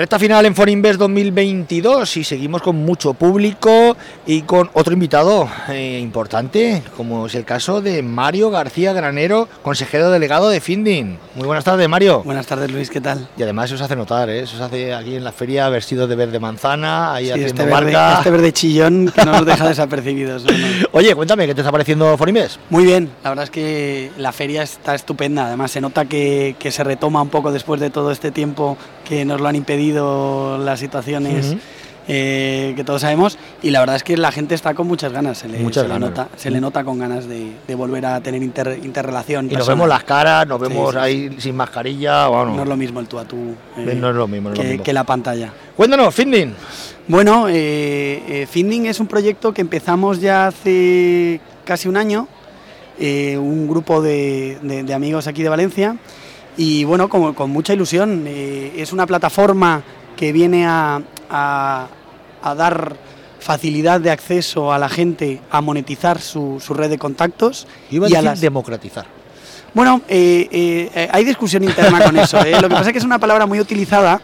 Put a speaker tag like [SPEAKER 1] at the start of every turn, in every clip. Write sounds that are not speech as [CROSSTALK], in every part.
[SPEAKER 1] Recta final en Forinvest 2022 y seguimos con mucho público y con otro invitado eh, importante, como es el caso de Mario García Granero, consejero delegado de Finding. Muy buenas tardes, Mario.
[SPEAKER 2] Buenas tardes, Luis, ¿qué tal?
[SPEAKER 1] Y además se os hace notar, ¿eh? se os hace aquí en la feria vestido de verde manzana, ahí
[SPEAKER 2] Sí,
[SPEAKER 1] haciendo
[SPEAKER 2] este, verde,
[SPEAKER 1] marca.
[SPEAKER 2] este verde chillón que no nos deja [LAUGHS] desapercibidos. ¿no? No.
[SPEAKER 1] Oye, cuéntame, ¿qué te está pareciendo Forinvest?
[SPEAKER 2] Muy bien, la verdad es que la feria está estupenda, además se nota que, que se retoma un poco después de todo este tiempo que nos lo han impedido las situaciones eh, que todos sabemos y la verdad es que la gente está con muchas ganas, se le,
[SPEAKER 1] Muchas
[SPEAKER 2] se le
[SPEAKER 1] ganas.
[SPEAKER 2] nota, se le nota con ganas de, de volver a tener inter- interrelación.
[SPEAKER 1] Y nos vemos las caras, nos vemos
[SPEAKER 2] sí,
[SPEAKER 1] ahí sin mascarilla, bueno,
[SPEAKER 2] No es lo mismo el tú a tú eh,
[SPEAKER 1] no es lo mismo, no es lo
[SPEAKER 2] que,
[SPEAKER 1] mismo.
[SPEAKER 2] que la pantalla.
[SPEAKER 1] Cuéntanos, Finding.
[SPEAKER 2] Bueno, eh, eh, Finding es un proyecto que empezamos ya hace casi un año, eh, un grupo de, de- de amigos aquí de Valencia, y bueno, con, con mucha ilusión. Eh, es una plataforma que viene a, a- a dar facilidad de acceso a la gente a monetizar su, su red de contactos.
[SPEAKER 1] Iba
[SPEAKER 2] y a
[SPEAKER 1] decir
[SPEAKER 2] las-
[SPEAKER 1] democratizar.
[SPEAKER 2] bueno, eh, eh, eh, hay discusión interna con eso. Lo que pasa es que es una palabra muy utilizada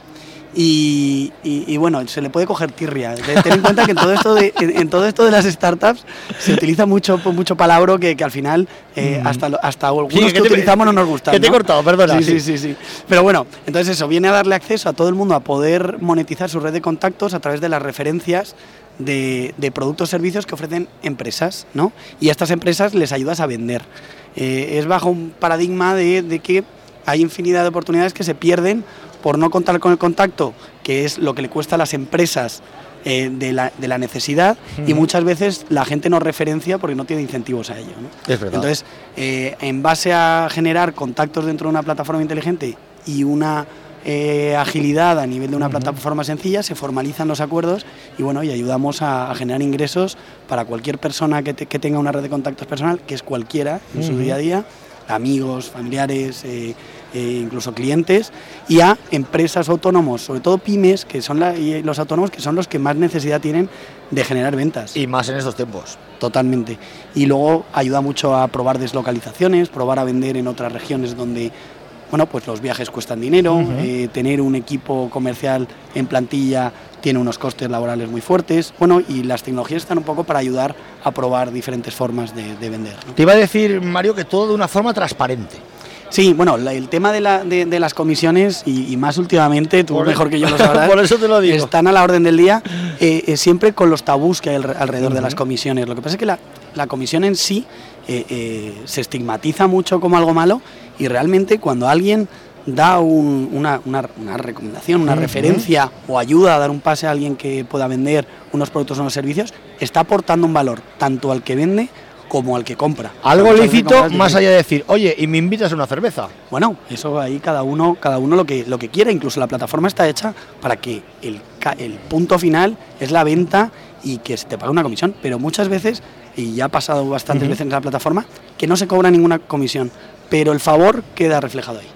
[SPEAKER 2] y, y- y, bueno, se le puede coger tirria. Ten en cuenta que en todo esto de, en, en todo esto de las startups se utiliza mucho, mucho palabra que, que al final eh,
[SPEAKER 1] Mm.
[SPEAKER 2] hasta, hasta algunos
[SPEAKER 1] Sí,
[SPEAKER 2] que,
[SPEAKER 1] que te-
[SPEAKER 2] utilizamos no nos gustan.
[SPEAKER 1] que te he
[SPEAKER 2] ¿no?
[SPEAKER 1] cortado, perdona,
[SPEAKER 2] Sí,
[SPEAKER 1] sí.
[SPEAKER 2] sí, sí, sí. Pero bueno, entonces eso, viene a darle acceso a todo el mundo a poder monetizar su red de contactos a través de las referencias de, de productos o servicios que ofrecen empresas, ¿no? Y a estas empresas les ayudas a vender. Eh, es bajo un paradigma de, de que hay infinidad de oportunidades que se pierden por no contar con el contacto, que es lo que le cuesta a las empresas eh, de, la, de la necesidad, y muchas veces la gente no referencia porque no tiene incentivos a ello. ¿no?
[SPEAKER 1] Es verdad.
[SPEAKER 2] Entonces, eh, en base a generar contactos dentro de una plataforma inteligente y una eh, agilidad a nivel de una plataforma sencilla, se formalizan los acuerdos y bueno, y ayudamos a, a generar ingresos para cualquier persona que, te- que tenga una red de contactos personal, que es cualquiera en su día a día, amigos, familiares, eh, incluso clientes, y a empresas autónomos, sobre todo pymes, que son la- y los autónomos que son los que más necesidad tienen de generar ventas.
[SPEAKER 1] y más en estos tiempos.
[SPEAKER 2] Totalmente. Y luego ayuda mucho a probar deslocalizaciones, probar a vender en otras regiones donde, bueno, pues los viajes cuestan dinero, eh, tener un equipo comercial en plantilla tiene unos costes laborales muy fuertes, bueno, y las tecnologías están un poco para ayudar a probar diferentes formas de, de vender. ¿no?
[SPEAKER 1] Te iba a decir, Mario, que todo de una forma transparente.
[SPEAKER 2] Sí, bueno, el tema de, la- de- de las comisiones, y, y más últimamente, tú
[SPEAKER 1] Por-
[SPEAKER 2] mejor que yo lo [LAUGHS] sabrás,
[SPEAKER 1] Por eso te lo digo.
[SPEAKER 2] están a la orden del día, eh, eh, siempre con los tabús que hay alre- alrededor de las comisiones. Lo que pasa es que la, la comisión en sí eh, se estigmatiza mucho como algo malo y realmente cuando alguien da un- una, una- una recomendación, una referencia o ayuda a dar un pase a alguien que pueda vender unos productos o unos servicios, está aportando un valor tanto al que vende como al que compra.
[SPEAKER 1] Algo lícito, más allá de decir, oye, y me invitas a una cerveza.
[SPEAKER 2] bueno, eso ahí cada uno, cada uno lo que lo que quiera. Incluso la plataforma está hecha para que el, el punto final es la venta y que se te pague una comisión. Pero muchas veces, y ya ha pasado bastantes veces en la plataforma, que no se cobra ninguna comisión, pero el favor queda reflejado ahí.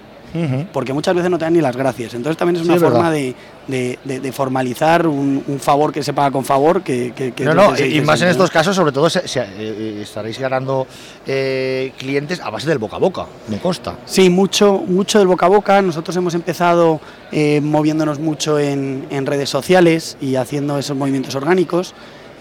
[SPEAKER 2] Porque muchas veces no te dan ni las gracias. Entonces también es una forma de, de- de- de formalizar un, un favor que se paga con favor. Que, que- que
[SPEAKER 1] No, no, y
[SPEAKER 2] dice
[SPEAKER 1] más en estos casos, sobre todo, se- se- eh, estaréis ganando eh, clientes a base del boca a boca, me consta.
[SPEAKER 2] Sí, mucho, mucho del boca a boca. Nosotros hemos empezado eh, moviéndonos mucho en, en redes sociales y haciendo esos movimientos orgánicos.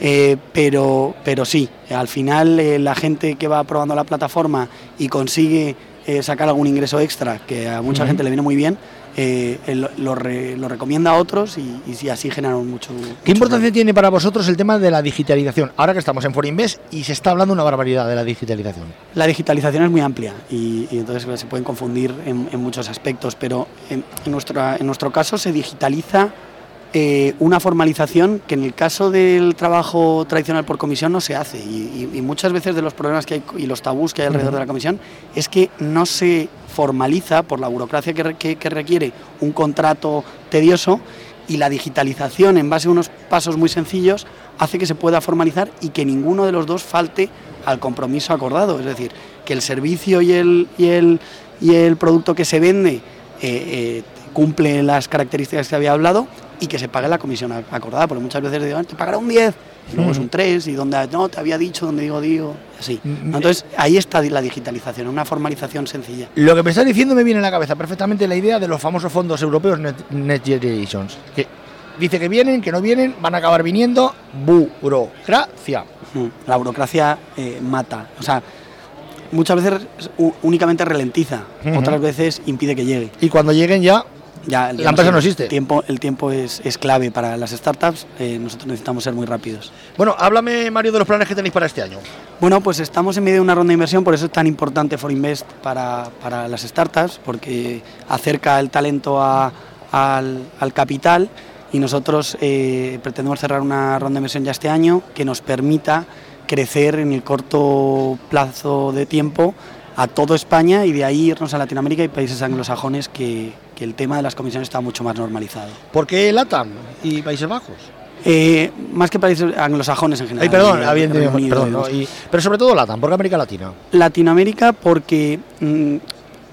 [SPEAKER 2] eh, pero, pero sí, al final eh, la gente que va probando la plataforma y consigue eh, sacar algún ingreso extra, que a mucha gente le viene muy bien, eh, lo, lo re- lo recomienda a otros y, y sí, así generan mucho.
[SPEAKER 1] ¿Qué
[SPEAKER 2] mucho
[SPEAKER 1] importancia tiene para vosotros el tema de la digitalización? Ahora que estamos en Forinvest y se está hablando una barbaridad de la digitalización.
[SPEAKER 2] La digitalización es muy amplia y, y entonces se pueden confundir en, en muchos aspectos, pero en, en nuestra- en nuestro caso se digitaliza eh, una formalización que en el caso del trabajo tradicional por comisión no se hace y, y- y muchas veces de los problemas que hay y los tabús que hay alrededor de la comisión es que no se formaliza por la burocracia que, re- que- que requiere un contrato tedioso y la digitalización en base a unos pasos muy sencillos hace que se pueda formalizar y que ninguno de los dos falte al compromiso acordado. Es decir, que el servicio y el, y el, y el producto que se vende eh, eh, cumple las características que había hablado, y que se pague la comisión acordada, porque muchas veces digo, te pagará un 10, y luego es un 3, y donde no, te había dicho, donde digo, digo, así. Entonces, ahí está la digitalización, una formalización sencilla.
[SPEAKER 1] Lo que me estás diciendo me viene a la cabeza perfectamente la idea de los famosos fondos europeos Net, Generations, que dice que vienen, que no vienen, van a acabar viniendo, burocracia.
[SPEAKER 2] La burocracia eh, mata, o sea, muchas veces únicamente ralentiza, otras veces impide que llegue.
[SPEAKER 1] Y cuando lleguen ya
[SPEAKER 2] ya,
[SPEAKER 1] la empresa no, existe.
[SPEAKER 2] El tiempo, el tiempo es, es clave para las startups, eh, nosotros necesitamos ser muy rápidos.
[SPEAKER 1] Bueno, háblame Mario de los planes que tenéis para este año.
[SPEAKER 2] Bueno, pues estamos en medio de una ronda de inversión, por eso es tan importante For Invest para, para las startups, porque acerca el talento a, al, al, capital y nosotros eh, pretendemos cerrar una ronda de inversión ya este año que nos permita crecer en el corto plazo de tiempo a toda España y de ahí irnos a Latinoamérica y países anglosajones que, que el tema de las comisiones está mucho más normalizado.
[SPEAKER 1] ¿Por qué LATAM y Países Bajos?
[SPEAKER 2] Eh, más que países anglosajones en general.
[SPEAKER 1] Ay, perdón, perdón pero sobre todo LATAM, ¿por qué América Latina?
[SPEAKER 2] Latinoamérica porque mm,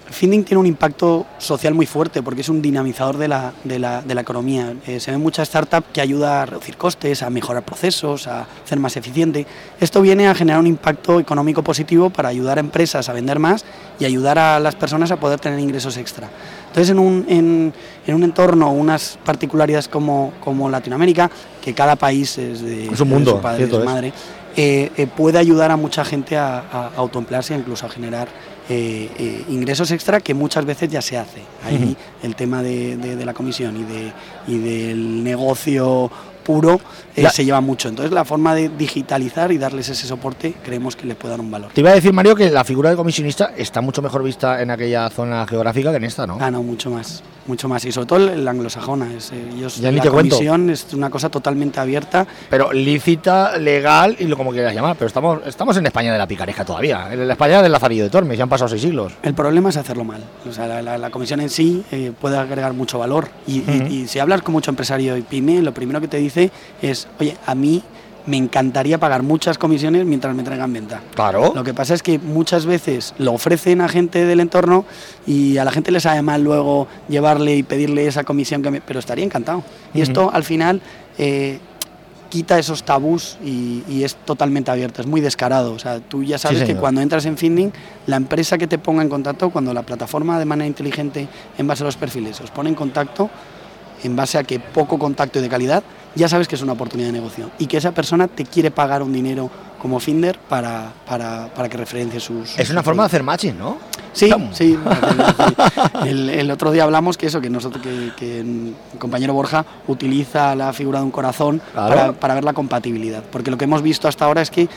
[SPEAKER 2] Finding tiene un impacto social muy fuerte porque es un dinamizador de la, de la, de la economía. Eh, se ven muchas startups que ayuda a reducir costes, a mejorar procesos, a ser más eficiente. Esto viene a generar un impacto económico positivo para ayudar a empresas a vender más y ayudar a las personas a poder tener ingresos extra. Entonces, en un, en, en un entorno, unas particularidades como, como Latinoamérica, que cada país es de,
[SPEAKER 1] un mundo,
[SPEAKER 2] su padre, de su madre, eh, eh, puede ayudar a mucha gente a, a autoemplearse e incluso a generar eh, eh, ingresos extra que muchas veces ya se hace. Ahí el tema de, de, de, la comisión y, de, y del negocio puro eh, se lleva mucho. Entonces la forma de digitalizar y darles ese soporte creemos que le puede dar un valor.
[SPEAKER 1] Te iba a decir, Mario, que la figura de comisionista está mucho mejor vista en aquella zona geográfica que en esta, ¿no?
[SPEAKER 2] Ah, no, mucho más, mucho más. Y sobre todo el anglosajona. Es, eh, ellos,
[SPEAKER 1] ya ni
[SPEAKER 2] la
[SPEAKER 1] te
[SPEAKER 2] comisión
[SPEAKER 1] cuento.
[SPEAKER 2] es una cosa totalmente abierta.
[SPEAKER 1] Pero lícita, legal y lo como quieras llamar. Pero estamos, estamos en España de la picaresca todavía. En la España del Lazarillo de Tormes, ya han pasado seis siglos.
[SPEAKER 2] El problema es hacerlo mal. O sea, la, la, la comisión en sí eh, puede agregar mucho valor. Y, uh -huh. y, y si hablas con mucho empresario y pyme, lo primero que te dice es, oye, a mí me encantaría pagar muchas comisiones mientras me traigan venta.
[SPEAKER 1] Claro.
[SPEAKER 2] Lo que pasa es que muchas veces lo ofrecen a gente del entorno y a la gente le sabe mal luego llevarle y pedirle esa comisión, que me... pero estaría encantado. Y uh -huh. esto al final eh, quita esos tabús y, y, es totalmente abierto, es muy descarado. O sea, tú ya sabes sí, que cuando entras en Finding, la empresa que te ponga en contacto, cuando la plataforma de manera inteligente en base a los perfiles os pone en contacto, en base a que poco contacto y de calidad, ya sabes que es una oportunidad de negocio y que esa persona te quiere pagar un dinero como Finder para, para, para que referencie sus...
[SPEAKER 1] Es una forma de hacer matching, ¿no?
[SPEAKER 2] Sí, sí. El, el, otro día hablamos que eso, que nosotros, que, que el compañero Borja utiliza la figura de un corazón claro. para, para ver la compatibilidad, porque lo que hemos visto hasta ahora es que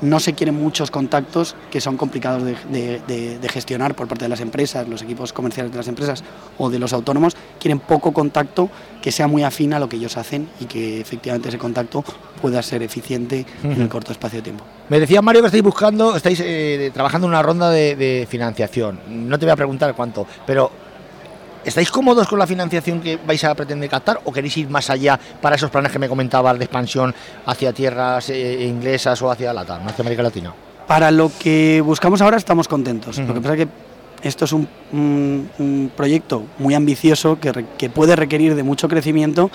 [SPEAKER 2] no se quieren muchos contactos que son complicados de, de, de, de, gestionar por parte de las empresas, los equipos comerciales de las empresas o de los autónomos, quieren poco contacto que sea muy afín a lo que ellos hacen y que efectivamente ese contacto pueda ser eficiente uh -huh. en el corto espacio de tiempo.
[SPEAKER 1] Me decía Mario que estáis buscando, estáis eh, trabajando en una ronda de financiación. No te voy a preguntar cuánto, pero ¿Estáis cómodos con la financiación que vais a pretender captar o queréis ir más allá para esos planes que me comentabas de expansión hacia tierras eh, inglesas o hacia Latam, hacia América Latina?
[SPEAKER 2] Para lo que buscamos ahora estamos contentos. Uh -huh. Lo que pasa es que esto es un, un, un proyecto muy ambicioso que, re, que, puede requerir de mucho crecimiento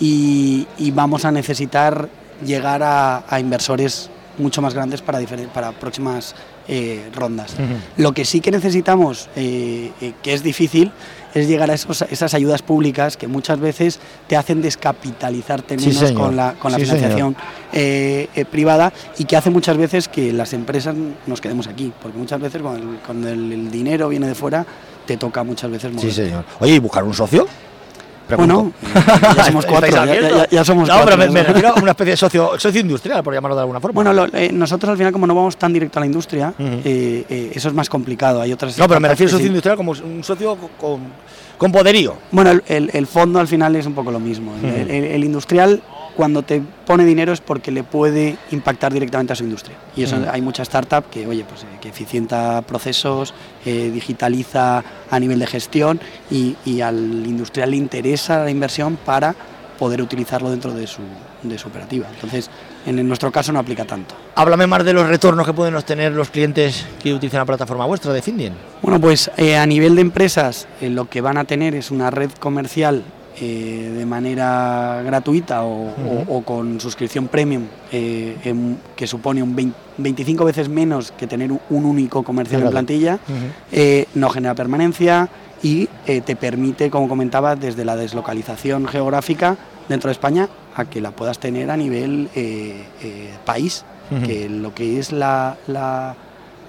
[SPEAKER 2] y, y vamos a necesitar llegar a, a inversores mucho más grandes para, para próximas eh, rondas. Uh -huh. Lo que sí que necesitamos, eh, eh, que es difícil, es llegar a esos, esas ayudas públicas que muchas veces te hacen descapitalizarte menos
[SPEAKER 1] sí,
[SPEAKER 2] con la, con la
[SPEAKER 1] sí,
[SPEAKER 2] financiación eh, privada y que hace muchas veces que las empresas nos quedemos aquí, porque muchas veces cuando el, cuando el, el dinero viene de fuera te toca muchas veces
[SPEAKER 1] mover. Sí, señor. Oye, ¿y buscar un socio?
[SPEAKER 2] Pregunto. Bueno, [LAUGHS] ya somos cuatro. ya, ya, ya, somos
[SPEAKER 1] no,
[SPEAKER 2] cuatro.
[SPEAKER 1] pero me, refiero a una especie de socio, socio industrial, por llamarlo de alguna forma.
[SPEAKER 2] Bueno, lo, eh, nosotros al final, como no vamos tan directo a la industria, uh -huh. eh, eh, eso es más complicado. Hay otras.
[SPEAKER 1] No, pero me refiero a socio sí. industrial como un socio con, con poderío.
[SPEAKER 2] Bueno, el, el, el, fondo al final es un poco lo mismo. Uh -huh. el, el, industrial, cuando te pone dinero, es porque le puede impactar directamente a su industria. Y eso uh -huh. hay mucha startup que, oye, pues que eficienta procesos, eh, digitaliza a nivel de gestión y, y, al industrial le interesa la inversión para poder utilizarlo dentro de su, de su operativa. Entonces, en, en, nuestro caso no aplica tanto.
[SPEAKER 1] Háblame más de los retornos que pueden obtener los clientes que utilizan la plataforma vuestra de Findien.
[SPEAKER 2] Bueno, pues eh, a nivel de empresas, eh, lo que van a tener es una red comercial eh, de manera gratuita o, o- o con suscripción premium, eh, en- que supone un 20 25 veces menos que tener un único comercial en plantilla, eh, no genera permanencia y te permite, como comentaba, desde la deslocalización geográfica dentro de España a que la puedas tener a nivel país, que lo que es la, la,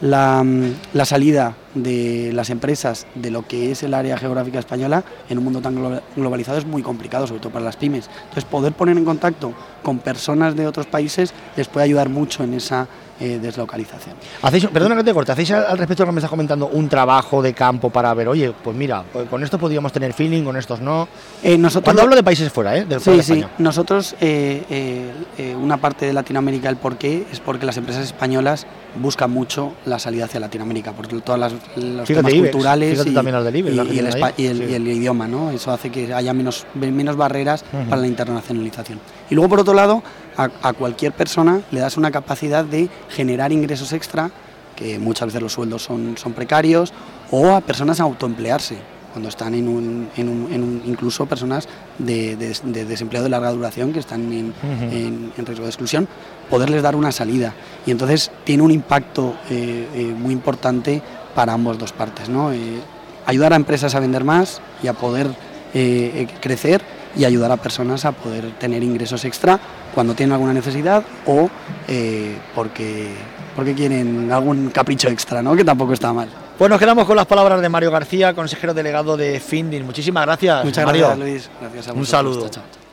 [SPEAKER 2] la, mm, la salida de las empresas de lo que es el área geográfica española en un mundo tan glo- globalizado es muy complicado, sobre todo para las pymes. Entonces, poder poner en contacto con personas de otros países les puede ayudar mucho en esa eh, deslocalización.
[SPEAKER 1] Hacéis, perdona que te corte, ¿hacéis al respecto de lo que me estás comentando un trabajo de campo para ver, oye, pues mira, pues con esto podríamos tener feeling, con estos no?
[SPEAKER 2] Eh, nosotros
[SPEAKER 1] Cuando hablo de países fuera, ¿eh? De fuera
[SPEAKER 2] Sí,
[SPEAKER 1] de
[SPEAKER 2] sí.
[SPEAKER 1] España.
[SPEAKER 2] Nosotros, eh, una parte de Latinoamérica, el porqué es porque las empresas españolas buscan mucho la salida hacia Latinoamérica, por todos los
[SPEAKER 1] Fíjate,
[SPEAKER 2] temas
[SPEAKER 1] Ibex,
[SPEAKER 2] culturales y,
[SPEAKER 1] también del Ibex,
[SPEAKER 2] y- el,
[SPEAKER 1] ahí,
[SPEAKER 2] y el-
[SPEAKER 1] sí.
[SPEAKER 2] y el idioma, ¿no? Eso hace que haya menos, menos barreras para la internacionalización. Y luego, por otro lado, a, a cualquier persona le das una capacidad de generar ingresos extra, que muchas veces los sueldos son, son precarios, o a personas a autoemplearse cuando están en un, en un- en un- incluso personas de, de- de desempleo de larga duración que están en,
[SPEAKER 1] Ujú.
[SPEAKER 2] en- en riesgo de exclusión, poderles dar una salida. Y entonces tiene un impacto eh, eh, muy importante para ambas dos partes. ¿no? Eh, ayudar a empresas a vender más y a poder eh, eh, crecer y ayudar a personas a poder tener ingresos extra cuando tienen alguna necesidad o eh, porque, porque quieren algún capricho extra, ¿no? que tampoco está mal.
[SPEAKER 1] Pues nos quedamos con las palabras de Mario García, consejero delegado de Finding. Muchísimas gracias,
[SPEAKER 2] Muchas
[SPEAKER 1] Mario.
[SPEAKER 2] gracias, Luis. Gracias a
[SPEAKER 1] Un
[SPEAKER 2] vosotros.
[SPEAKER 1] saludo.
[SPEAKER 2] Chao, chao.